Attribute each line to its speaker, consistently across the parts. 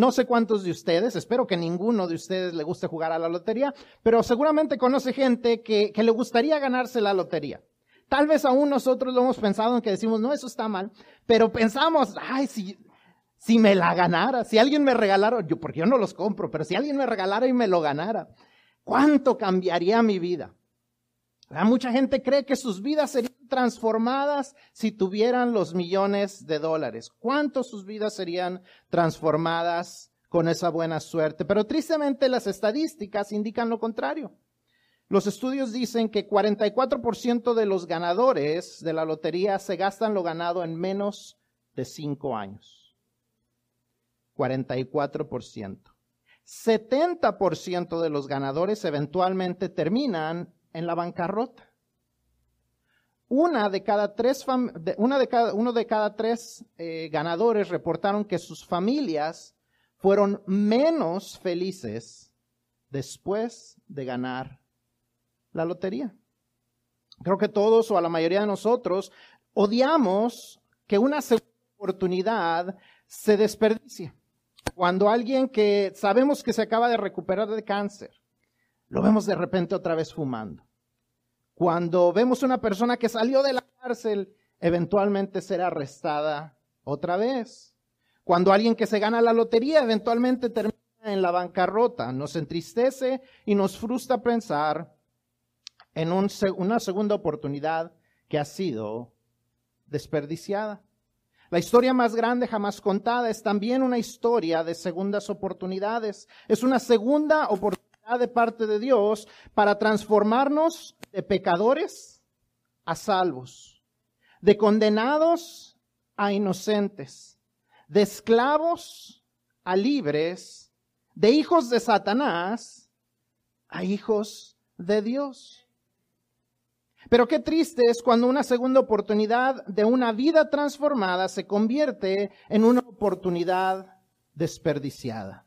Speaker 1: no sé cuántos de ustedes, espero que ninguno de ustedes le guste jugar a la lotería, pero seguramente conoce gente que, que le gustaría ganarse la lotería. Tal vez aún nosotros lo hemos pensado en que decimos, no, eso está mal, pero pensamos, ay, si, si me la ganara, si alguien me regalara, yo, porque yo no los compro, pero si alguien me regalara y me lo ganara, ¿cuánto cambiaría mi vida? Mucha gente cree que sus vidas serían transformadas si tuvieran los millones de dólares. ¿Cuánto sus vidas serían transformadas con esa buena suerte? Pero tristemente las estadísticas indican lo contrario. Los estudios dicen que 44% de los ganadores de la lotería se gastan lo ganado en menos de cinco años. 44%. 70% de los ganadores eventualmente terminan en la bancarrota. Una de cada tres, uno de cada tres eh, ganadores reportaron que sus familias fueron menos felices después de ganar la lotería. Creo que todos o a la mayoría de nosotros odiamos que una segunda oportunidad se desperdicie. Cuando alguien que sabemos que se acaba de recuperar de cáncer lo vemos de repente otra vez fumando. Cuando vemos una persona que salió de la cárcel, eventualmente será arrestada otra vez. Cuando alguien que se gana la lotería eventualmente termina en la bancarrota, nos entristece y nos frustra pensar en una segunda oportunidad que ha sido desperdiciada. La historia más grande jamás contada es también una historia de segundas oportunidades. Es una segunda oportunidad de parte de Dios para transformarnos de pecadores a salvos, de condenados a inocentes, de esclavos a libres, de hijos de Satanás a hijos de Dios. Pero qué triste es cuando una segunda oportunidad de una vida transformada se convierte en una oportunidad desperdiciada.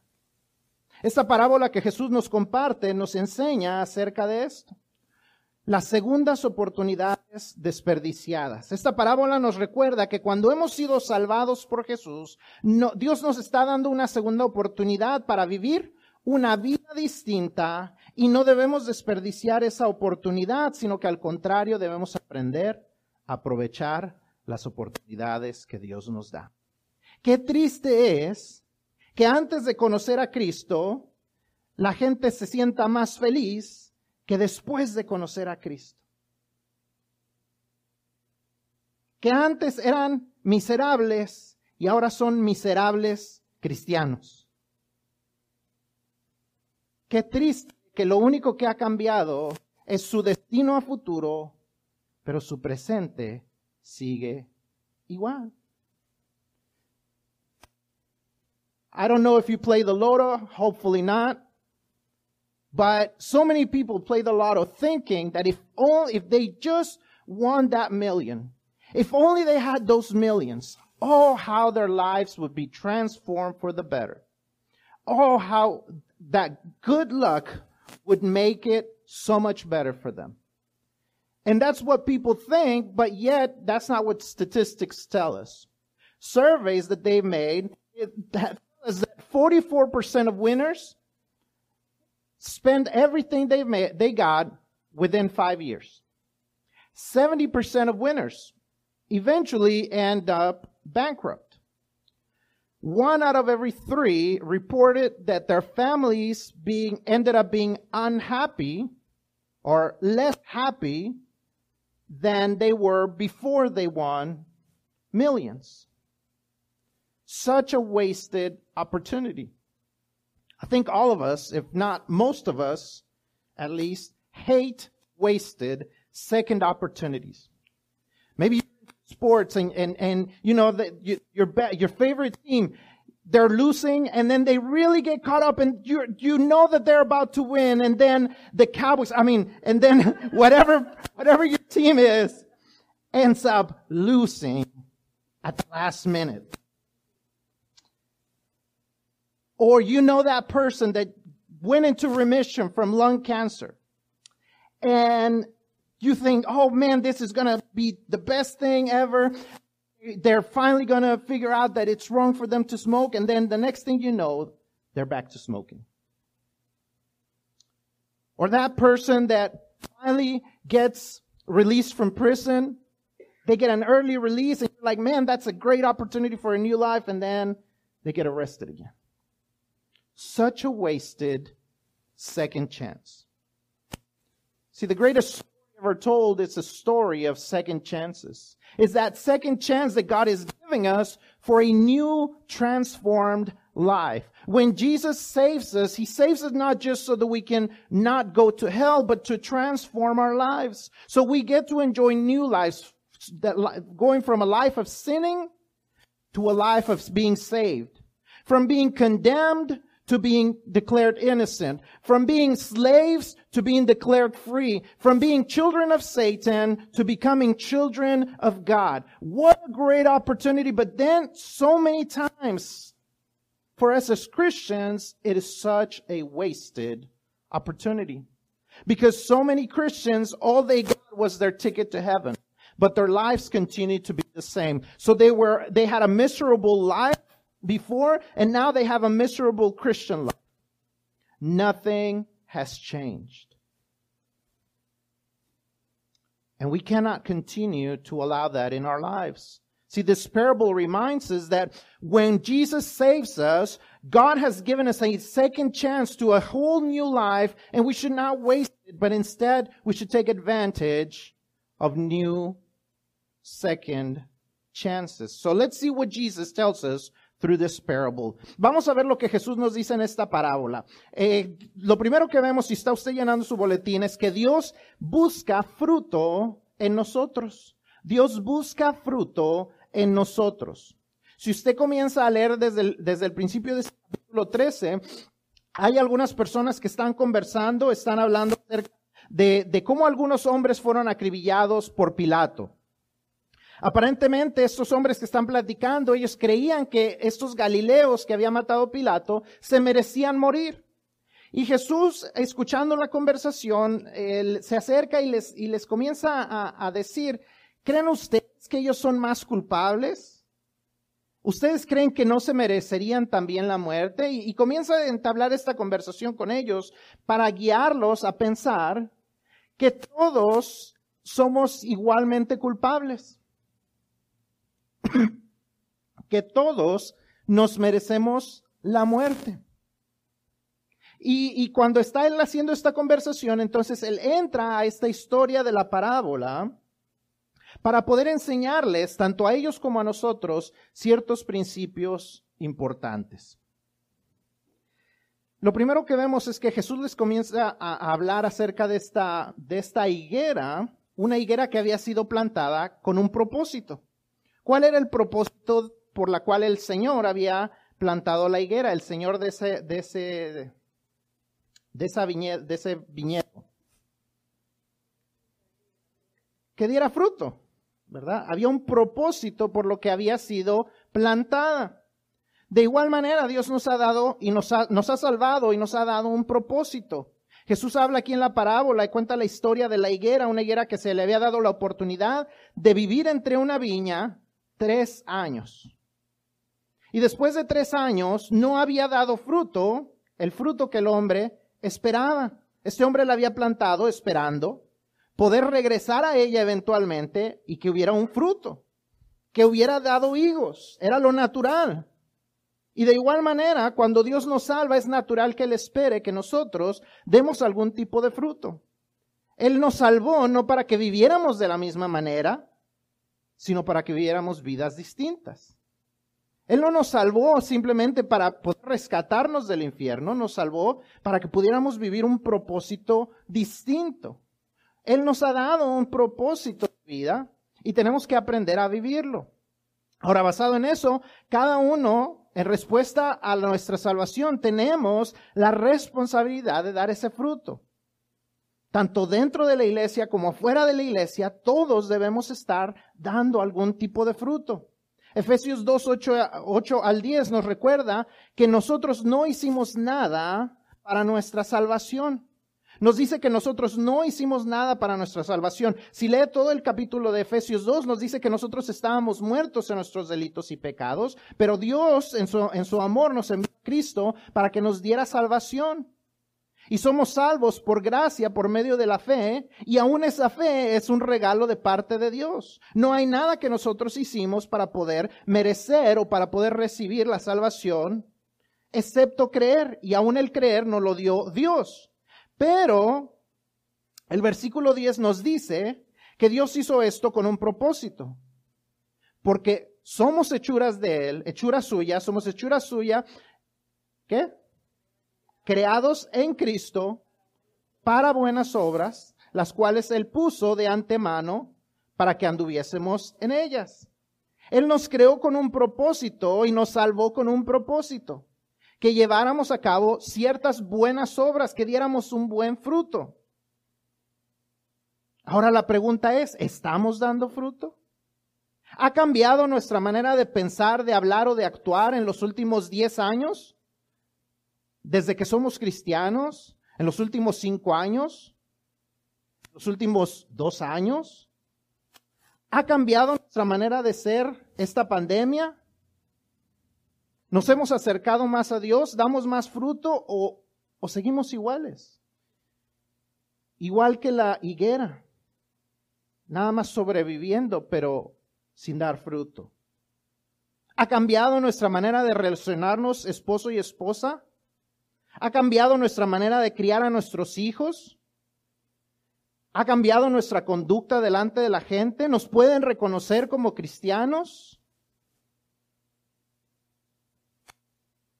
Speaker 1: Esta parábola que Jesús nos comparte nos enseña acerca de esto. Las segundas oportunidades desperdiciadas. Esta parábola nos recuerda que cuando hemos sido salvados por Jesús, Dios nos está dando una segunda oportunidad para vivir una vida distinta y no debemos desperdiciar esa oportunidad, sino que al contrario debemos aprender a aprovechar las oportunidades que Dios nos da. Qué triste es que antes de conocer a Cristo, la gente se sienta más feliz que después de conocer a Cristo. Que antes eran miserables y ahora son miserables cristianos. Qué triste que lo único que ha cambiado es su destino a futuro, pero su presente sigue igual. I don't know if you play the lotto, hopefully not. But so many people play the lotto thinking that if only, if they just won that million, if only they had those millions, oh, how their lives would be transformed for the better. Oh, how that good luck would make it so much better for them. And that's what people think, but yet that's not what statistics tell us. Surveys that they've made that is that 44% of winners spend everything they've made, they got within five years. 70% of winners eventually end up bankrupt. One out of every three reported that their families being, ended up being unhappy or less happy than they were before they won millions. Such a wasted opportunity. I think all of us, if not most of us, at least, hate wasted second opportunities. Maybe sports and, and, and you know, the, you, your, your favorite team, they're losing and then they really get caught up and you, you know that they're about to win and then the Cowboys, I mean, and then whatever, whatever your team is ends up losing at the last minute. Or you know that person that went into remission from lung cancer. And you think, oh man, this is going to be the best thing ever. they're finally going to figure out that it's wrong for them to smoke. And then the next thing you know, they're back to smoking. Or that person that finally gets released from prison. They get an early release and you're like, man, that's a great opportunity for a new life. And then they get arrested again. Such a wasted second chance. See, the greatest story ever told is a story of second chances. It's that second chance that God is giving us for a new transformed life. When Jesus saves us, He saves us not just so that we can not go to hell, but to transform our lives. So we get to enjoy new lives, that going from a life of sinning to a life of being saved. From being condemned to being declared innocent, from being slaves to being declared free, from being children of Satan to becoming children of God. What a great opportunity. But then so many times for us as Christians, it is such a wasted opportunity. Because so many Christians, all they got was their ticket to heaven. But their lives continued to be the same. So they were, they had a miserable life before, and now they have a miserable Christian life. Nothing has changed. And we cannot continue to allow that in our lives. See, this parable reminds us that when Jesus saves us, God has given us a second chance to a whole new life, and we should not waste it, but instead we should take advantage of new second chances. So let's see what Jesus tells us through this parable. Vamos a ver lo que Jesús nos dice en esta parábola. Eh, lo primero que vemos, si está usted llenando su boletín, es que Dios busca fruto en nosotros. Dios busca fruto en nosotros. Si usted comienza a leer desde el, desde el principio del capítulo 13, hay algunas personas que están conversando, están hablando de, de cómo algunos hombres fueron acribillados por Pilato. Aparentemente estos hombres que están platicando, ellos creían que estos galileos que había matado Pilato se merecían morir. Y Jesús, escuchando la conversación, se acerca y les, y les comienza a, decir, ¿creen ustedes que ellos son más culpables? ¿Ustedes creen que no se merecerían también la muerte? Y, y comienza a entablar esta conversación con ellos para guiarlos a pensar que todos somos igualmente culpables. que todos nos merecemos la muerte. Y, cuando está él haciendo esta conversación, entonces él entra a esta historia de la parábola para poder enseñarles, tanto a ellos como a nosotros, ciertos principios importantes. Lo primero que vemos es que Jesús les comienza a hablar acerca de esta, de esta higuera, una higuera que había sido plantada con un propósito. ¿Cuál era el propósito por la cual el Señor había plantado la higuera, el Señor de ese, de ese, de esa de ese viñedo? Que diera fruto, ¿verdad? Había un propósito por lo que había sido plantada. De igual manera, Dios nos ha dado y nos ha, nos ha salvado y nos ha dado un propósito. Jesús habla aquí en la parábola y cuenta la historia de la higuera, una higuera que se le había dado la oportunidad de vivir entre una viña tres años. Y después de tres años no había dado fruto, el fruto que el hombre esperaba. Este hombre la había plantado esperando poder regresar a ella eventualmente y que hubiera un fruto, que hubiera dado higos. Era lo natural. Y de igual manera, cuando Dios nos salva, es natural que Él espere que nosotros demos algún tipo de fruto. Él nos salvó no para que viviéramos de la misma manera, sino para que viviéramos vidas distintas. Él no nos salvó simplemente para poder rescatarnos del infierno, nos salvó para que pudiéramos vivir un propósito distinto. Él nos ha dado un propósito de vida y tenemos que aprender a vivirlo. Ahora, basado en eso, cada uno, en respuesta a nuestra salvación, tenemos la responsabilidad de dar ese fruto tanto dentro de la iglesia como fuera de la iglesia, todos debemos estar dando algún tipo de fruto. Efesios 2, 8, al 10 nos recuerda que nosotros no hicimos nada para nuestra salvación. Nos dice que nosotros no hicimos nada para nuestra salvación. Si lee todo el capítulo de Efesios 2, nos dice que nosotros estábamos muertos en nuestros delitos y pecados, pero Dios en su, en su amor nos envió a Cristo para que nos diera salvación. Y somos salvos por gracia, por medio de la fe, y aún esa fe es un regalo de parte de Dios. No hay nada que nosotros hicimos para poder merecer o para poder recibir la salvación, excepto creer, y aún el creer nos lo dio Dios. Pero el versículo 10 nos dice que Dios hizo esto con un propósito, porque somos hechuras de Él, hechura suya, somos hechura suya, ¿qué? Creados en Cristo para buenas obras, las cuales Él puso de antemano para que anduviésemos en ellas. Él nos creó con un propósito y nos salvó con un propósito, que lleváramos a cabo ciertas buenas obras, que diéramos un buen fruto. Ahora la pregunta es, ¿estamos dando fruto? ¿Ha cambiado nuestra manera de pensar, de hablar o de actuar en los últimos 10 años? Desde que somos cristianos, en los últimos cinco años, los últimos dos años? ¿Ha cambiado nuestra manera de ser esta pandemia? ¿Nos hemos acercado más a Dios? ¿Damos más fruto o, o seguimos iguales? Igual que la higuera, nada más sobreviviendo, pero sin dar fruto. ¿Ha cambiado nuestra manera de relacionarnos esposo y esposa? ¿Ha cambiado nuestra manera de criar a nuestros hijos? ¿Ha cambiado nuestra conducta delante de la gente? ¿Nos pueden reconocer como cristianos?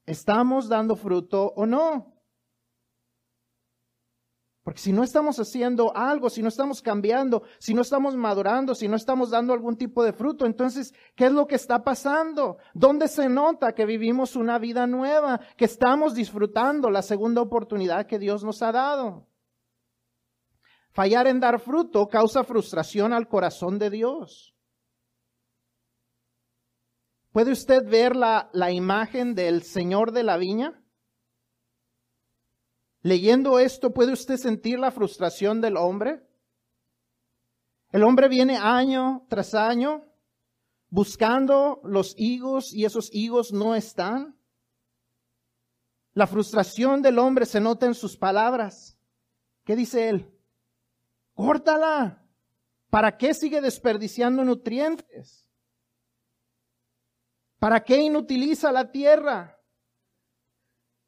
Speaker 1: ¿Estamos dando fruto o no? Porque si no estamos haciendo algo, si no estamos cambiando, si no estamos madurando, si no estamos dando algún tipo de fruto, entonces, ¿qué es lo que está pasando? ¿Dónde se nota que vivimos una vida nueva, que estamos disfrutando la segunda oportunidad que Dios nos ha dado? Fallar en dar fruto causa frustración al corazón de Dios. ¿Puede usted ver la, la imagen del Señor de la viña? Leyendo esto, ¿puede usted sentir la frustración del hombre? El hombre viene año tras año buscando los higos y esos higos no están. La frustración del hombre se nota en sus palabras. ¿Qué dice él? Córtala. ¿Para qué sigue desperdiciando nutrientes? ¿Para qué inutiliza la tierra?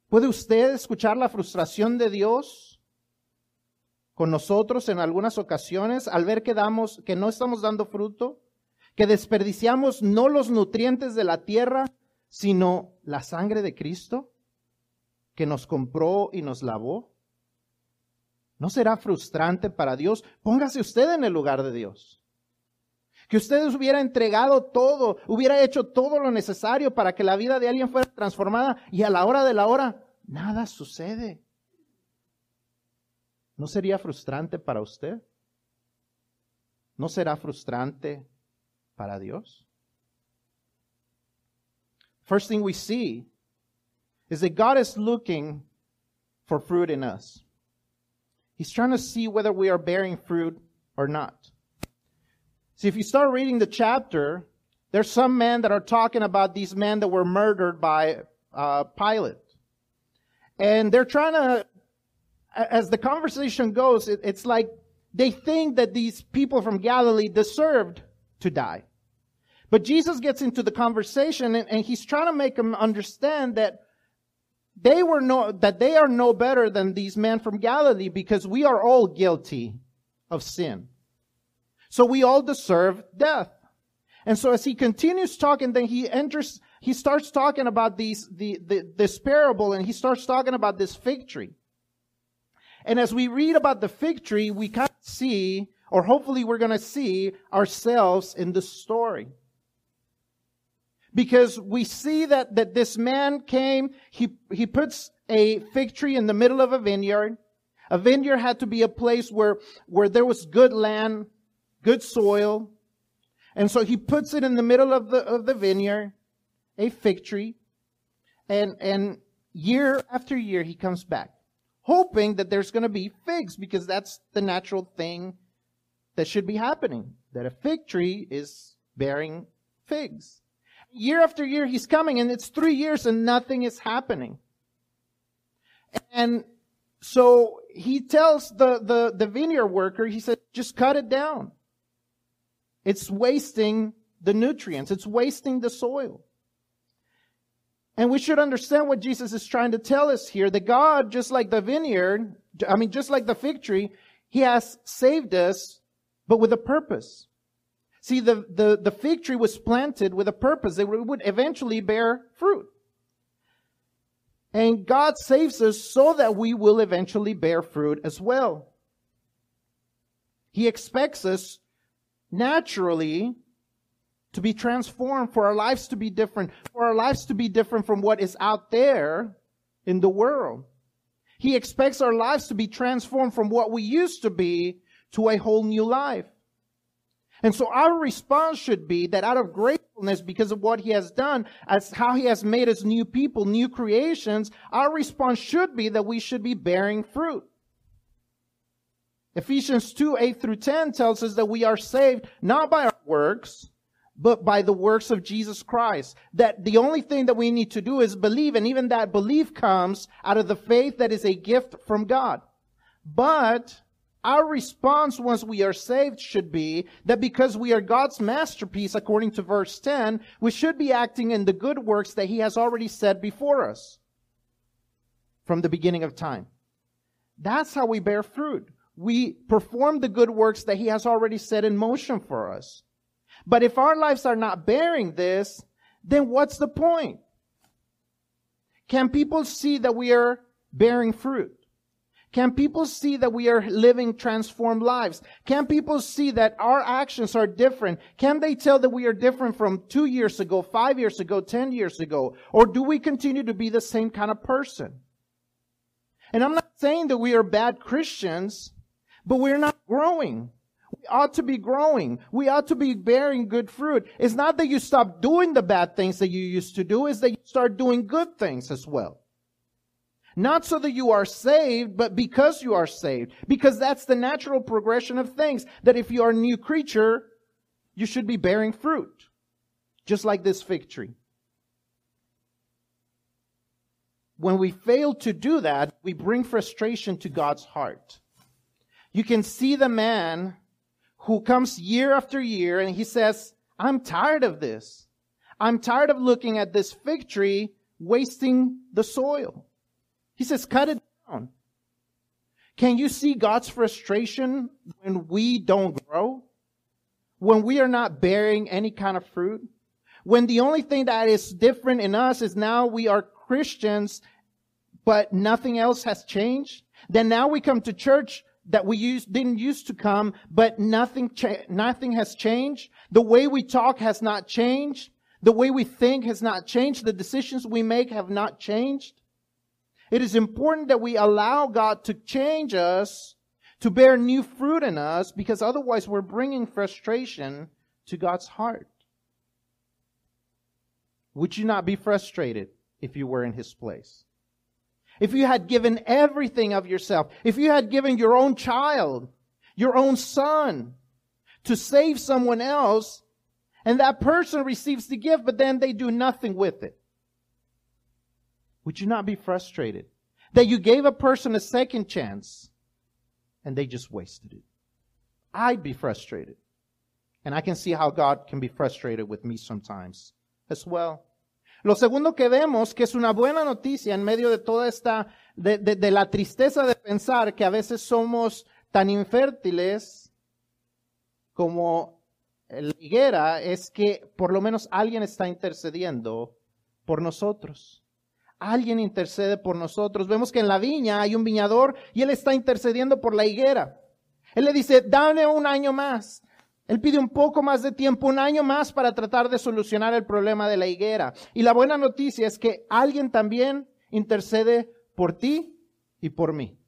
Speaker 1: ¿Puede usted escuchar la frustración de Dios con nosotros en algunas ocasiones al ver que damos, que no estamos dando fruto, que desperdiciamos no los nutrientes de la tierra, sino la sangre de Cristo que nos compró y nos lavó? ¿No será frustrante para Dios? Póngase usted en el lugar de Dios. Que usted hubiera entregado todo, hubiera hecho todo lo necesario para que la vida de alguien fuera transformada y a la hora de la hora nada sucede. ¿No sería frustrante para usted? ¿No será frustrante para Dios? First thing we see is that God is looking for fruit in us. He's trying to see whether we are bearing fruit or not. See, if you start reading the chapter, there's some men that are talking about these men that were murdered by uh, Pilate. And they're trying to, as the conversation goes, it, it's like they think that these people from Galilee deserved to die. But Jesus gets into the conversation and, and he's trying to make them understand that they were no, that they are no better than these men from Galilee because we are all guilty of sin. So we all deserve death. And so as he continues talking, then he enters, he starts talking about these, the, the, this parable and he starts talking about this fig tree. And as we read about the fig tree, we kind of see, or hopefully we're going to see ourselves in the story. Because we see that, that this man came, he, he puts a fig tree in the middle of a vineyard. A vineyard had to be a place where, where there was good land, good soil. And so he puts it in the middle of the, of the vineyard, a fig tree. And, and year after year, he comes back, hoping that there's going to be figs because that's the natural thing that should be happening. That a fig tree is bearing figs. Year after year, he's coming and it's three years and nothing is happening. And so he tells the, the, the vineyard worker, he said, just cut it down. It's wasting the nutrients. It's wasting the soil. And we should understand what Jesus is trying to tell us here, that God, just like the vineyard, I mean, just like the fig tree, He has saved us, but with a purpose. See, the, the, the fig tree was planted with a purpose. It would eventually bear fruit. And God saves us so that we will eventually bear fruit as well. He expects us naturally to be transformed, for our lives to be different, for our lives to be different from what is out there in the world. He expects our lives to be transformed from what we used to be to a whole new life. And so our response should be that out of gratefulness because of what he has done, as how he has made us new people, new creations, our response should be that we should be bearing fruit. Ephesians 2, 8 through 10 tells us that we are saved not by our works, but by the works of Jesus Christ. That the only thing that we need to do is believe, and even that belief comes out of the faith that is a gift from God. But our response once we are saved should be that because we are God's masterpiece, according to verse 10, we should be acting in the good works that He has already said before us from the beginning of time. That's how we bear fruit. We perform the good works that He has already set in motion for us. But if our lives are not bearing this, then what's the point? Can people see that we are bearing fruit? Can people see that we are living transformed lives? Can people see that our actions are different? Can they tell that we are different from two years ago, five years ago, ten years ago? Or do we continue to be the same kind of person? And I'm not saying that we are bad Christians, but we're not growing. We ought to be growing. We ought to be bearing good fruit. It's not that you stop doing the bad things that you used to do, it's that you start doing good things as well. Not so that you are saved, but because you are saved. Because that's the natural progression of things. That if you are a new creature, you should be bearing fruit. Just like this fig tree. When we fail to do that, we bring frustration to God's heart. You can see the man who comes year after year and he says, I'm tired of this. I'm tired of looking at this fig tree wasting the soil. He says, cut it down. Can you see God's frustration when we don't grow? When we are not bearing any kind of fruit? When the only thing that is different in us is now we are Christians, but nothing else has changed? Then now we come to church that we used, didn't used to come, but nothing, cha- nothing has changed. The way we talk has not changed. The way we think has not changed. The decisions we make have not changed. It is important that we allow God to change us, to bear new fruit in us, because otherwise we're bringing frustration to God's heart. Would you not be frustrated if you were in His place? If you had given everything of yourself, if you had given your own child, your own son, to save someone else, and that person receives the gift, but then they do nothing with it, would you not be frustrated? That you gave a person a second chance, and they just wasted it. I'd be frustrated. And I can see how God can be frustrated with me sometimes as well. Lo segundo que vemos, que es una buena noticia en medio de toda esta, de, la tristeza de pensar que a veces somos tan infértiles como la higuera, es que por lo menos alguien está intercediendo por nosotros. Alguien intercede por nosotros. Vemos que en la viña hay un viñador y él está intercediendo por la higuera. Él le dice, dame un año más, él pide un poco más de tiempo, un año más para tratar de solucionar el problema de la higuera. Y la buena noticia es que alguien también intercede por ti y por mí.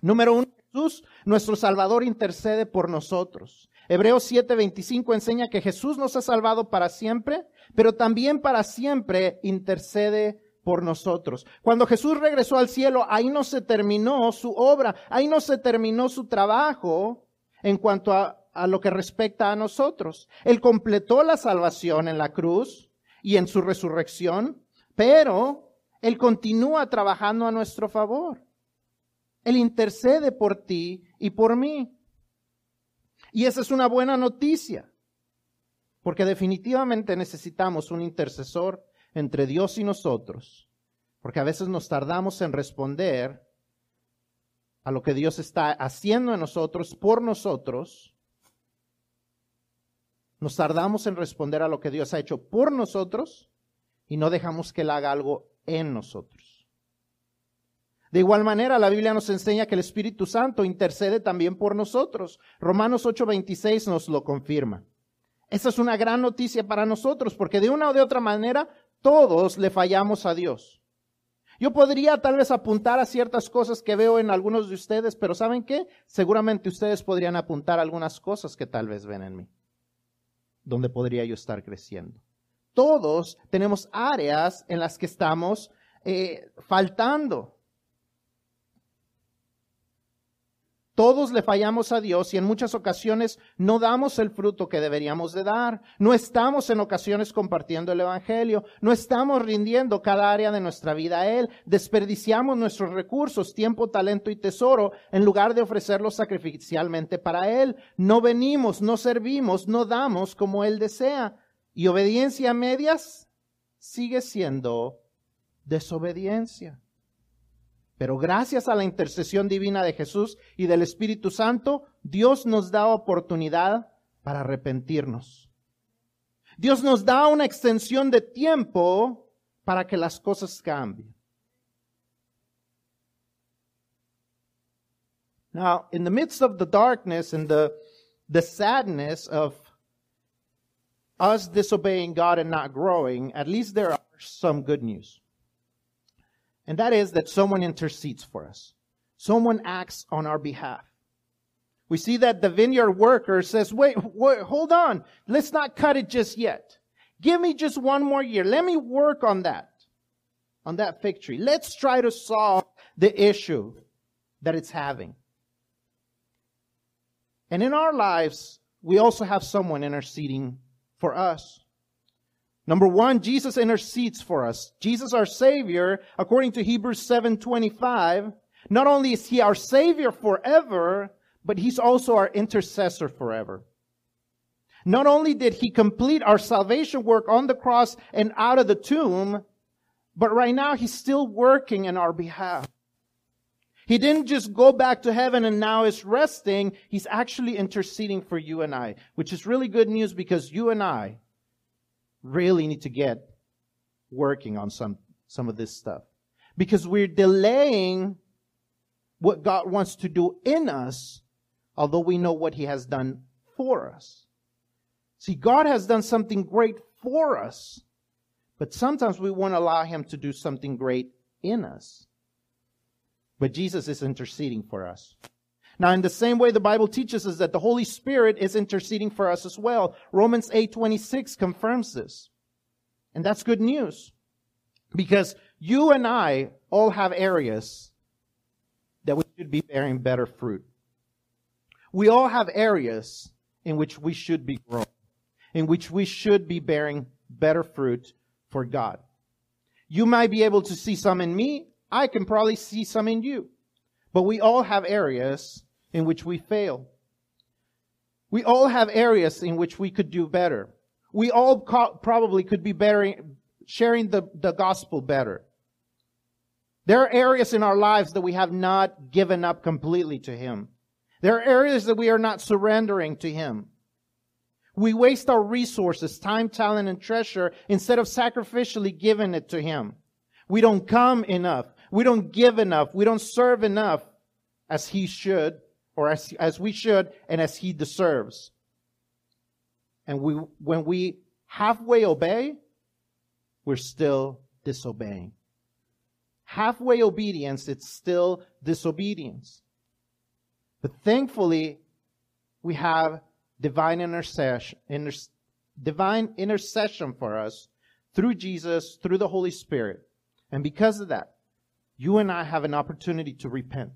Speaker 1: Número uno, Jesús, nuestro Salvador, intercede por nosotros. Hebreos 7:25 enseña que Jesús nos ha salvado para siempre, pero también para siempre intercede por nosotros. Cuando Jesús regresó al cielo, ahí no se terminó su obra, ahí no se terminó su trabajo en cuanto a, a lo que respecta a nosotros. Él completó la salvación en la cruz y en su resurrección, pero Él continúa trabajando a nuestro favor. Él intercede por ti y por mí. Y esa es una buena noticia, porque definitivamente necesitamos un intercesor entre Dios y nosotros, porque a veces nos tardamos en responder a lo que Dios está haciendo en nosotros, por nosotros. Nos tardamos en responder a lo que Dios ha hecho por nosotros y no dejamos que Él haga algo en nosotros. De igual manera, la Biblia nos enseña que el Espíritu Santo intercede también por nosotros. Romanos 8:26 nos lo confirma. Esa es una gran noticia para nosotros, porque de una o de otra manera todos le fallamos a Dios. Yo podría tal vez apuntar a ciertas cosas que veo en algunos de ustedes, pero ¿saben qué? Seguramente ustedes podrían apuntar algunas cosas que tal vez ven en mí, donde podría yo estar creciendo. Todos tenemos áreas en las que estamos eh, faltando. Todos le fallamos a Dios y en muchas ocasiones no damos el fruto que deberíamos de dar. No estamos en ocasiones compartiendo el Evangelio. No estamos rindiendo cada área de nuestra vida a Él. Desperdiciamos nuestros recursos, tiempo, talento y tesoro en lugar de ofrecerlos sacrificialmente para Él. No venimos, no servimos, no damos como Él desea. Y obediencia a medias sigue siendo desobediencia. Pero gracias a la intercesión divina de Jesús y del Espíritu Santo, Dios nos da oportunidad para arrepentirnos. Dios nos da una extensión de tiempo para que las cosas cambien. Now, in the midst of the darkness and the, the sadness of us disobeying God and not growing, at least there are some good news. And that is that someone intercedes for us. Someone acts on our behalf. We see that the vineyard worker says, wait, wait, hold on. Let's not cut it just yet. Give me just one more year. Let me work on that, on that fig tree. Let's try to solve the issue that it's having. And in our lives, we also have someone interceding for us. Number one, Jesus intercedes for us. Jesus, our Savior, according to Hebrews 7:25, not only is He our Savior forever, but He's also our intercessor forever. Not only did He complete our salvation work on the cross and out of the tomb, but right now He's still working in our behalf. He didn't just go back to heaven and now is resting. He's actually interceding for you and I, which is really good news because you and I really need to get working on some, some of this stuff. Because we're delaying what God wants to do in us, although we know what He has done for us. See, God has done something great for us, but sometimes we won't allow Him to do something great in us. But Jesus is interceding for us. Now, in the same way, the Bible teaches us that the Holy Spirit is interceding for us as well. Romans 8:26 confirms this. And that's good news. Because you and I all have areas that we should be bearing better fruit. We all have areas in which we should be growing, in which we should be bearing better fruit for God. You might be able to see some in me. I can probably see some in you. But we all have areas in which we fail. We all have areas in which we could do better. We all co- probably could be bearing, sharing the, the gospel better. There are areas in our lives that we have not given up completely to Him. There are areas that we are not surrendering to Him. We waste our resources, time, talent, and treasure instead of sacrificially giving it to Him. We don't come enough. We don't give enough. We don't serve enough as He should or as, as we should and as he deserves. And we, when we halfway obey, we're still disobeying. Halfway obedience, it's still disobedience. But thankfully, we have divine intercession, inter, divine intercession for us through Jesus, through the Holy Spirit. And because of that, you and I have an opportunity to repent.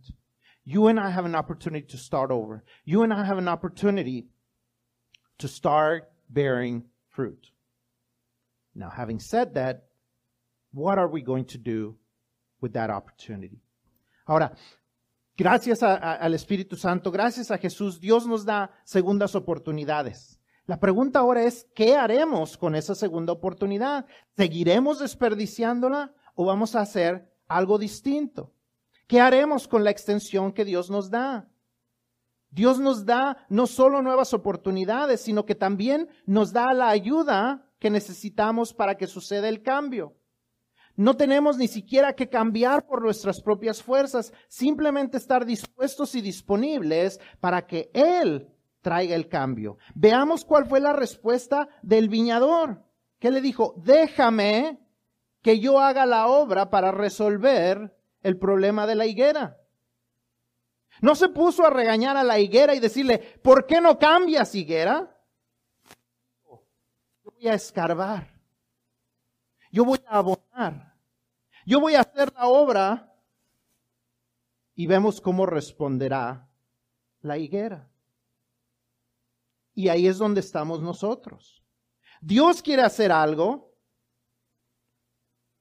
Speaker 1: You and I have an opportunity to start over. You and I have an opportunity to start bearing fruit. Now, having said that, what are we going to do with that opportunity? Ahora, gracias a, al Espíritu Santo, gracias a Jesús, Dios nos da segundas oportunidades. La pregunta ahora es, ¿qué haremos con esa segunda oportunidad? ¿Seguiremos desperdiciándola o vamos a hacer algo distinto? ¿Qué haremos con la extensión que Dios nos da? Dios nos da no solo nuevas oportunidades, sino que también nos da la ayuda que necesitamos para que suceda el cambio. No tenemos ni siquiera que cambiar por nuestras propias fuerzas, simplemente estar dispuestos y disponibles para que Él traiga el cambio. Veamos cuál fue la respuesta del viñador, que le dijo, déjame que yo haga la obra para resolver el problema de la higuera. No se puso a regañar a la higuera y decirle, ¿por qué no cambias higuera? Yo voy a escarbar. Yo voy a abonar. Yo voy a hacer la obra. Y vemos cómo responderá la higuera. Y ahí es donde estamos nosotros. Dios quiere hacer algo.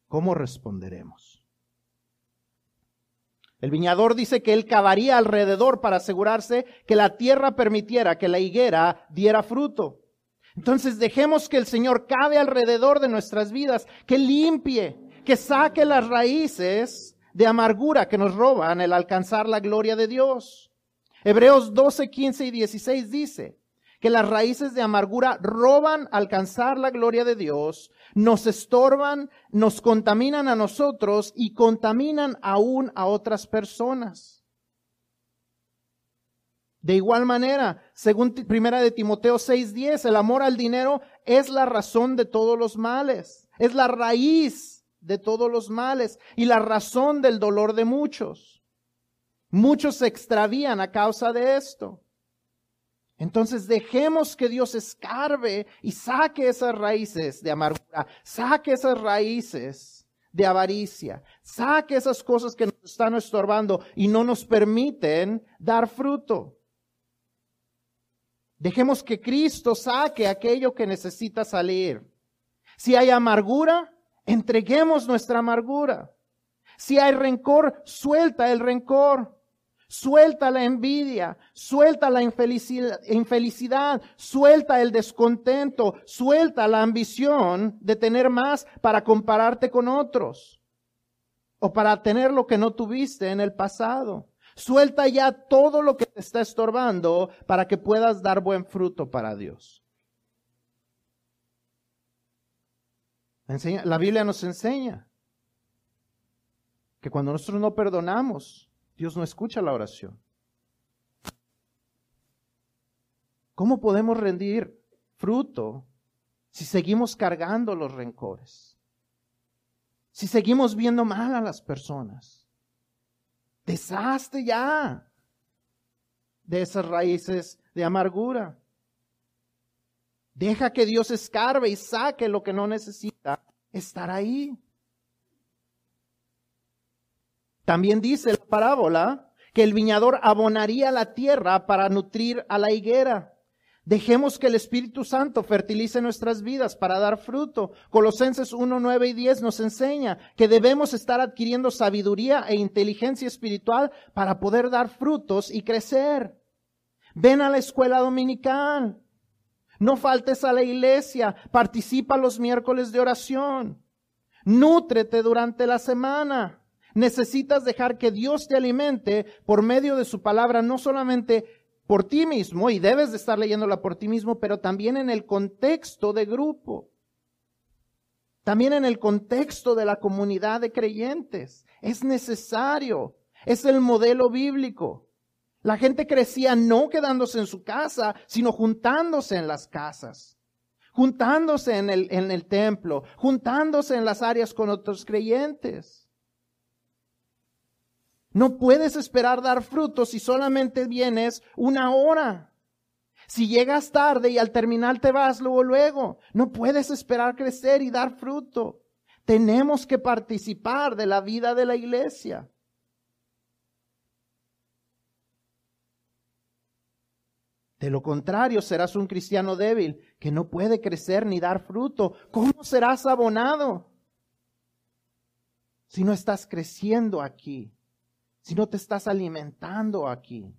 Speaker 1: ¿Cómo responderemos? El viñador dice que él cavaría alrededor para asegurarse que la tierra permitiera que la higuera diera fruto. Entonces dejemos que el Señor cabe alrededor de nuestras vidas, que limpie, que saque las raíces de amargura que nos roban el alcanzar la gloria de Dios. Hebreos 12, 15 y 16 dice que las raíces de amargura roban alcanzar la gloria de Dios, nos estorban, nos contaminan a nosotros y contaminan aún a otras personas. De igual manera, según primera de Timoteo 6:10, el amor al dinero es la razón de todos los males, es la raíz de todos los males y la razón del dolor de muchos. Muchos se extravían a causa de esto. Entonces dejemos que Dios escarbe y saque esas raíces de amargura, saque esas raíces de avaricia, saque esas cosas que nos están estorbando y no nos permiten dar fruto. Dejemos que Cristo saque aquello que necesita salir. Si hay amargura, entreguemos nuestra amargura. Si hay rencor, suelta el rencor. Suelta la envidia, suelta la infelicidad, suelta el descontento, suelta la ambición de tener más para compararte con otros o para tener lo que no tuviste en el pasado. Suelta ya todo lo que te está estorbando para que puedas dar buen fruto para Dios. la Biblia nos enseña que cuando nosotros no perdonamos, Dios no escucha la oración. ¿Cómo podemos rendir fruto si seguimos cargando los rencores? Si seguimos viendo mal a las personas. Deshazte ya de esas raíces de amargura. Deja que Dios escarbe y saque lo que no necesita estar ahí. También dice la parábola que el viñador abonaría la tierra para nutrir a la higuera. Dejemos que el Espíritu Santo fertilice nuestras vidas para dar fruto. Colosenses 1, 9 y 10 nos enseña que debemos estar adquiriendo sabiduría e inteligencia espiritual para poder dar frutos y crecer. Ven a la escuela dominical. No faltes a la iglesia. Participa los miércoles de oración. Nútrete durante la semana. Necesitas dejar que Dios te alimente por medio de su palabra, no solamente por ti mismo y debes de estar leyéndola por ti mismo, pero también en el contexto de grupo. También en el contexto de la comunidad de creyentes. Es necesario. Es el modelo bíblico. La gente crecía no quedándose en su casa, sino juntándose en las casas, juntándose en el, en el templo, juntándose en las áreas con otros creyentes. No puedes esperar dar frutos si solamente vienes una hora. Si llegas tarde y al terminar te vas luego, luego, no puedes esperar crecer y dar fruto. Tenemos que participar de la vida de la iglesia. De lo contrario, serás un cristiano débil que no puede crecer ni dar fruto. ¿Cómo serás abonado? Si no estás creciendo aquí, si no te estás alimentando aquí.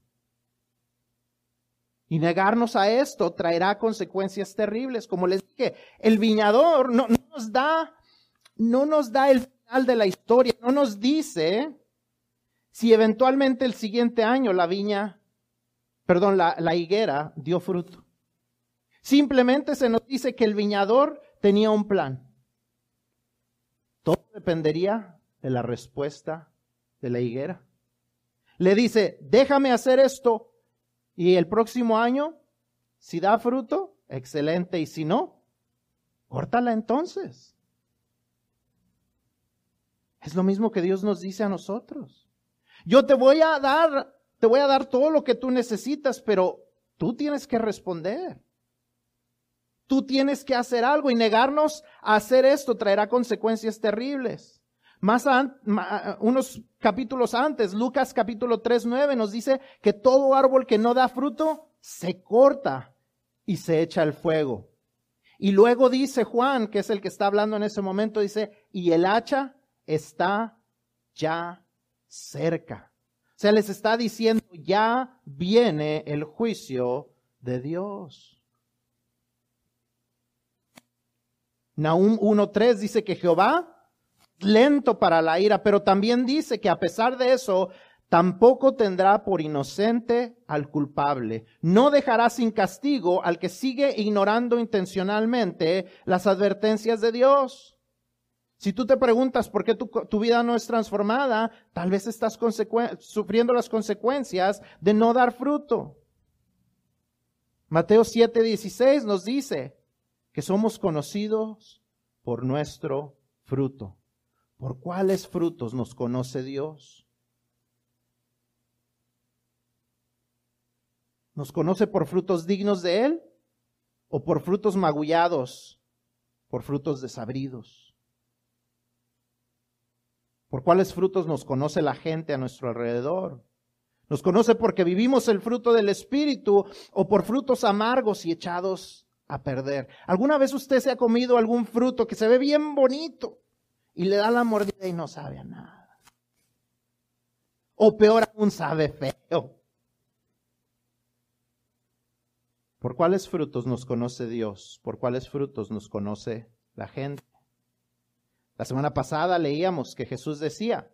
Speaker 1: Y negarnos a esto traerá consecuencias terribles. Como les dije, el viñador no, nos da, no nos da el final de la historia, no nos dice si eventualmente el siguiente año la viña, perdón, la, la higuera dio fruto. Simplemente se nos dice que el viñador tenía un plan. Todo dependería de la respuesta de la higuera. Le dice, déjame hacer esto y el próximo año, si da fruto, excelente. Y si no, córtala entonces. Es lo mismo que Dios nos dice a nosotros. Yo te voy a dar, te voy a dar todo lo que tú necesitas, pero tú tienes que responder. Tú tienes que hacer algo y negarnos a hacer esto traerá consecuencias terribles. Más unos capítulos antes, Lucas capítulo 3, 9 nos dice que todo árbol que no da fruto se corta y se echa al fuego. Y luego dice Juan, que es el que está hablando en ese momento, dice, y el hacha está ya cerca. O sea, les está diciendo, ya viene el juicio de Dios. Nahum 1.3 dice que Jehová lento para la ira, pero también dice que a pesar de eso, tampoco tendrá por inocente al culpable. No dejará sin castigo al que sigue ignorando intencionalmente las advertencias de Dios. Si tú te preguntas por qué tu, vida no es transformada, tal vez estás sufriendo las consecuencias de no dar fruto. Mateo 7:16 nos dice que somos conocidos por nuestro fruto. ¿Por cuáles frutos nos conoce Dios? ¿Nos conoce por frutos dignos de Él o por frutos magullados, por frutos desabridos? ¿Por cuáles frutos nos conoce la gente a nuestro alrededor? ¿Nos conoce porque vivimos el fruto del Espíritu o por frutos amargos y echados a perder? ¿Alguna vez usted se ha comido algún fruto que se ve bien bonito? Y le da la mordida y no sabe a nada. O peor aún, sabe feo. ¿Por cuáles frutos nos conoce Dios? ¿Por cuáles frutos nos conoce la gente? La semana pasada leíamos que Jesús decía,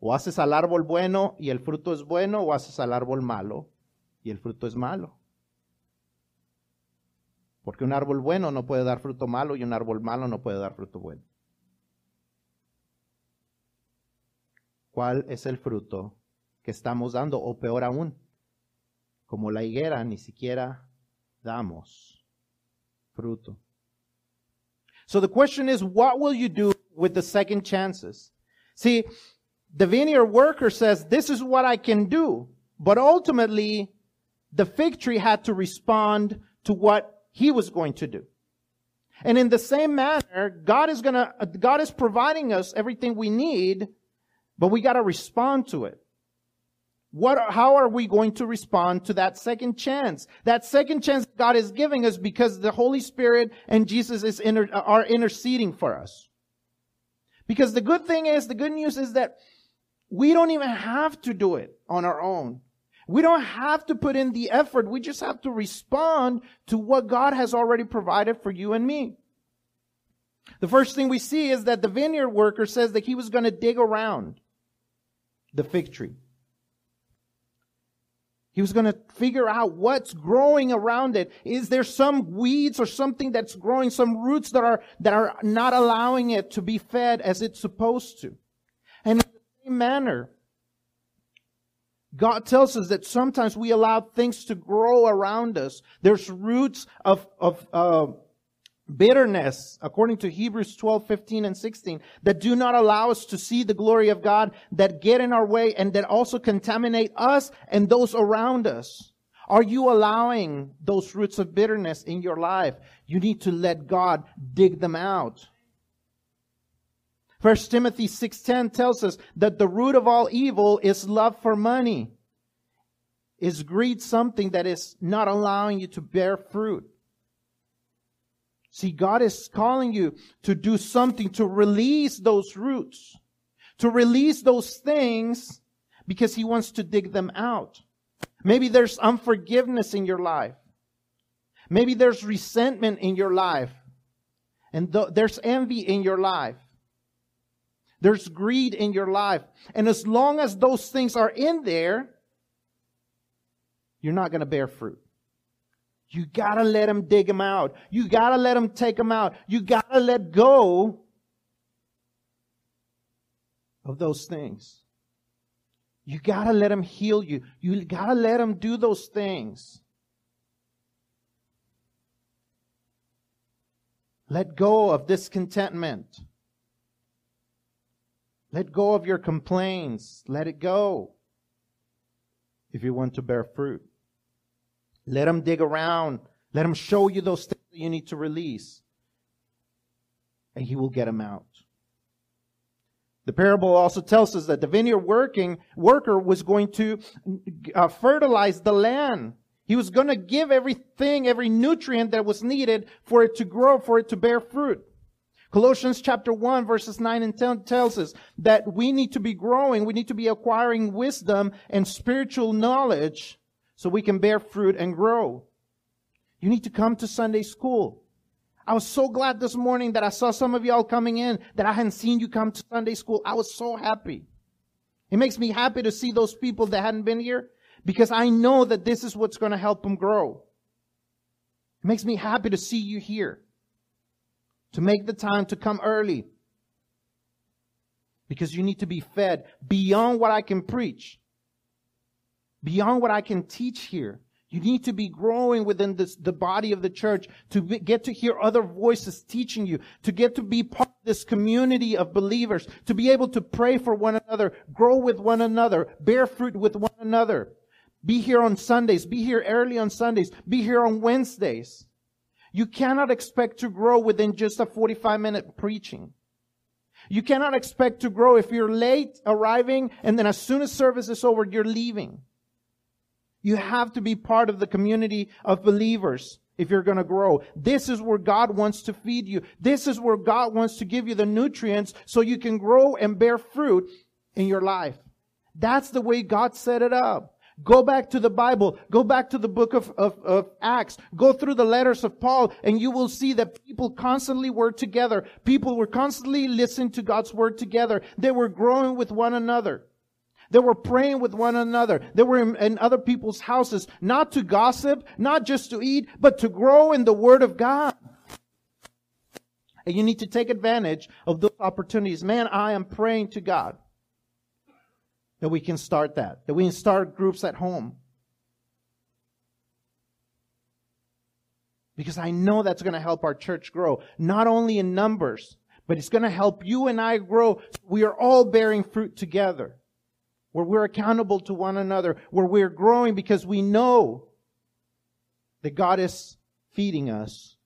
Speaker 1: o haces al árbol bueno y el fruto es bueno, o haces al árbol malo y el fruto es malo. Porque un árbol bueno no puede dar fruto malo y un árbol malo no puede dar fruto bueno. Cuál es el fruto que estamos dando, o peor aún, como la higuera ni siquiera damos fruto. So the question is, what will you do with the second chances? See, the vineyard worker says, this is what I can do. But ultimately, the fig tree had to respond to what he was going to do. And in the same manner, God is gonna, God is providing us everything we need but we got to respond to it. What, how are we going to respond to that second chance? That second chance God is giving us because the Holy Spirit and Jesus is inter, are interceding for us. Because the good thing is, the good news is that we don't even have to do it on our own. We don't have to put in the effort. We just have to respond to what God has already provided for you and me. The first thing we see is that the vineyard worker says that he was going to dig around the fig tree. He was going to figure out what's growing around it. Is there some weeds or something that's growing, some roots that are, that are not allowing it to be fed as it's supposed to? And in the same manner, God tells us that sometimes we allow things to grow around us. There's roots of, of, uh, bitterness, according to Hebrews 12, 15, and 16, that do not allow us to see the glory of God, that get in our way, and that also contaminate us and those around us. Are you allowing those roots of bitterness in your life? You need to let God dig them out. First Timothy 6:10 tells us that the root of all evil is love for money. Is greed something that is not allowing you to bear fruit? See, God is calling you to do something to release those roots, to release those things because He wants to dig them out. Maybe there's unforgiveness in your life. Maybe there's resentment in your life. And th- there's envy in your life. There's greed in your life. And as long as those things are in there, you're not going to bear fruit. You gotta let them dig them out. You gotta let them take them out. You gotta let go of those things. You gotta let them heal you. You gotta let them do those things. Let go of discontentment. Let go of your complaints. Let it go. If you want to bear fruit. Let them dig around. Let them show you those things that you need to release. And he will get them out. The parable also tells us that the vineyard working worker was going to uh, fertilize the land. He was going to give everything, every nutrient that was needed for it to grow, for it to bear fruit. Colossians chapter 1 verses 9 and 10 tells us that we need to be growing, we need to be acquiring wisdom and spiritual knowledge so we can bear fruit and grow. You need to come to Sunday school. I was so glad this morning that I saw some of y'all coming in that I hadn't seen you come to Sunday school. I was so happy. It makes me happy to see those people that hadn't been here because I know that this is what's going to help them grow. It makes me happy to see you here. To make the time to come early. Because you need to be fed beyond what I can preach beyond what I can teach here. You need to be growing within this, the body of the church to be, get to hear other voices teaching you, to get to be part of this community of believers, to be able to pray for one another, grow with one another, bear fruit with one another. Be here on Sundays, be here early on Sundays, be here on Wednesdays. You cannot expect to grow within just a 45 minute preaching. You cannot expect to grow if you're late arriving and then as soon as service is over, you're leaving. You have to be part of the community of believers if you're going to grow. This is where God wants to feed you. This is where God wants to give you the nutrients so you can grow and bear fruit in your life. That's the way God set it up. Go back to the Bible. Go back to the book of, of, of, Acts. Go through the letters of Paul and you will see that people constantly were together. People were constantly listening to God's word together. They were growing with one another. They were praying with one another. They were in, in, other people's houses, not to gossip, not just to eat, but to grow in the Word of God. And you need to take advantage of those opportunities. Man, I am praying to God that we can start that, that we can start groups at home. Because I know that's going to help our church grow, not only in numbers, but it's going to help you and I grow. We are all bearing fruit together where we're accountable to one another, where we're growing because we know that God is feeding us.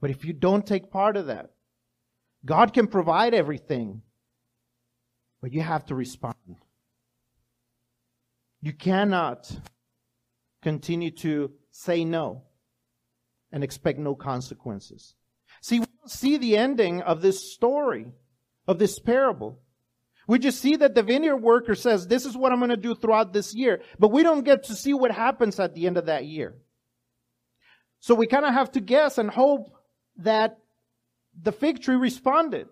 Speaker 1: But if you don't take part of that, God can provide everything, but you have to respond. You cannot continue to say no and expect no consequences. See, we don't see the ending of this story of this parable. We just see that the vineyard worker says, this is what I'm going to do throughout this year, but we don't get to see what happens at the end of that year. So we kind of have to guess and hope that the fig tree responded.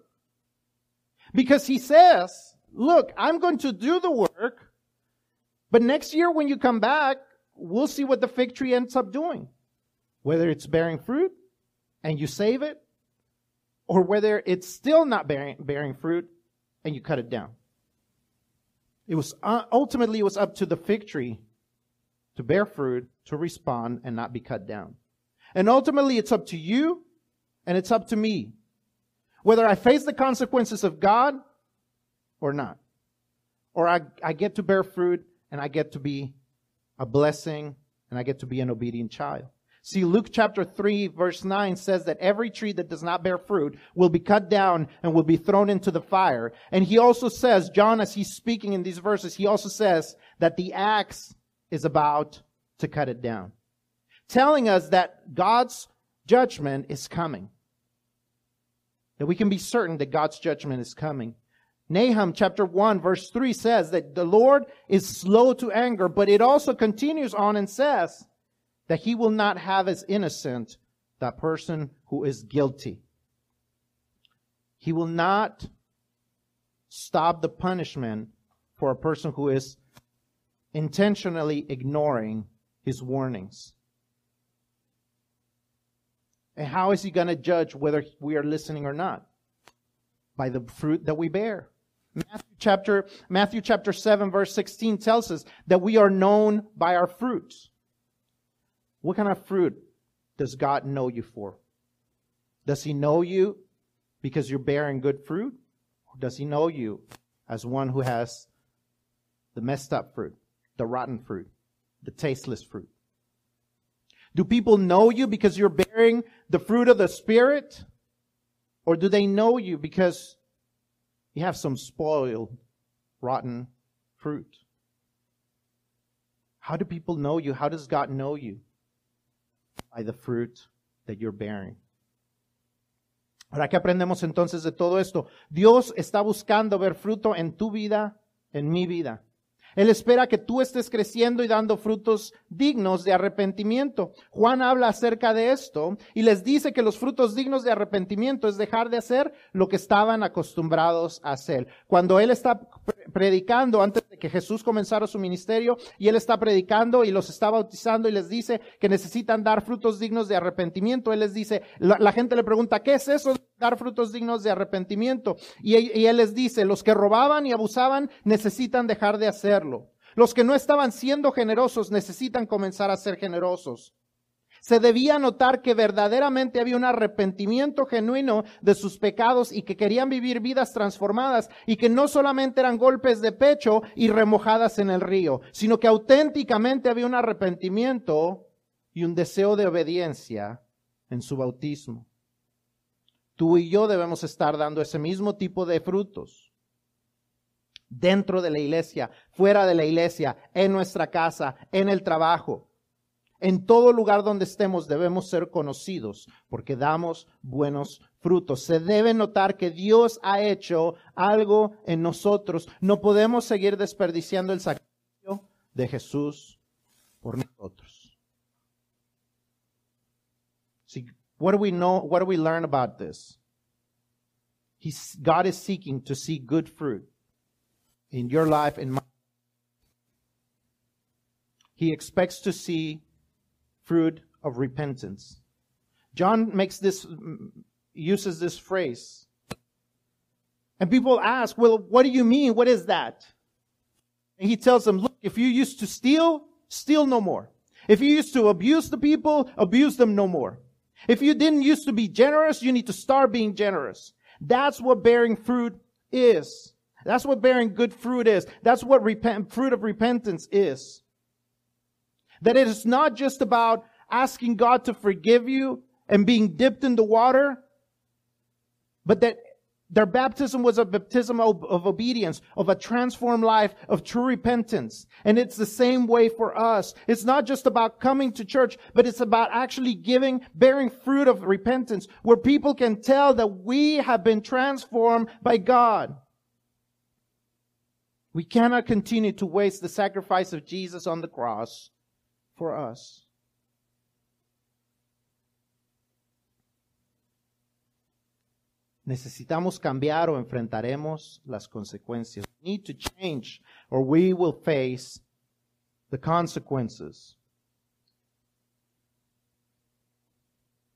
Speaker 1: Because he says, look, I'm going to do the work, but next year when you come back, we'll see what the fig tree ends up doing. Whether it's bearing fruit and you save it, or whether it's still not bearing, bearing fruit and you cut it down. It was uh, ultimately it was up to the fig tree to bear fruit, to respond and not be cut down. And ultimately it's up to you and it's up to me whether I face the consequences of God or not. Or I, I get to bear fruit and I get to be a blessing and I get to be an obedient child. See, Luke chapter 3 verse 9 says that every tree that does not bear fruit will be cut down and will be thrown into the fire. And he also says, John, as he's speaking in these verses, he also says that the axe is about to cut it down. Telling us that God's judgment is coming. That we can be certain that God's judgment is coming. Nahum chapter 1 verse 3 says that the Lord is slow to anger, but it also continues on and says that he will not have as innocent that person who is guilty. He will not stop the punishment for a person who is intentionally ignoring his warnings. And how is he going to judge whether we are listening or not? By the fruit that we bear. Matthew chapter, Matthew chapter 7 verse 16 tells us that we are known by our fruits. What kind of fruit does God know you for? Does he know you because you're bearing good fruit? Or does he know you as one who has the messed up fruit, the rotten fruit, the tasteless fruit? Do people know you because you're bearing the fruit of the Spirit? Or do they know you because you have some spoiled, rotten fruit? How do people know you? How does God know you? By the fruit that you're bearing. Ahora, ¿qué aprendemos entonces de todo esto? Dios está buscando ver fruto en tu vida, en mi vida. Él espera que tú estés creciendo y dando frutos dignos de arrepentimiento. Juan habla acerca de esto y les dice que los frutos dignos de arrepentimiento es dejar de hacer lo que estaban acostumbrados a hacer. Cuando él está predicando antes que Jesús comenzara su ministerio y él está predicando y los está bautizando y les dice que necesitan dar frutos dignos de arrepentimiento, él les dice, la, gente le pregunta, ¿qué es eso? Dar frutos dignos de arrepentimiento. Y, y él les dice, los que robaban y abusaban necesitan dejar de hacerlo. Los que no estaban siendo generosos necesitan comenzar a ser generosos. Se debía notar que verdaderamente había un arrepentimiento genuino de sus pecados y que querían vivir vidas transformadas y que no solamente eran golpes de pecho y remojadas en el río, sino que auténticamente había un arrepentimiento y un deseo de obediencia en su bautismo. Tú y yo debemos estar dando ese mismo tipo de frutos dentro de la iglesia, fuera de la iglesia, en nuestra casa, en el trabajo. En todo lugar donde estemos debemos ser conocidos porque damos buenos frutos. Se debe notar que Dios ha hecho algo en nosotros. No podemos seguir desperdiciando el sacrificio de Jesús por nosotros. See, what do we know? What do we learn about this? He's, God is seeking to see good fruit in your life and my he expects to see fruit of repentance. John makes this uses this phrase. And people ask well what do you mean? What is that? And he tells them look if you used to steal steal no more. If you used to abuse the people abuse them no more. If you didn't used to be generous you need to start being generous. That's what bearing fruit is. That's what bearing good fruit is. That's what repent, fruit of repentance is. That it is not just about asking God to forgive you and being dipped in the water, but that their baptism was a baptism of, of, obedience, of a transformed life, of true repentance. And it's the same way for us. It's not just about coming to church, but it's about actually giving, bearing fruit of repentance, where people can tell that we have been transformed by God. We cannot continue to waste the sacrifice of Jesus on the cross for us. Necesitamos cambiar o enfrentaremos las consecuencias. We need to change or we will face the consequences.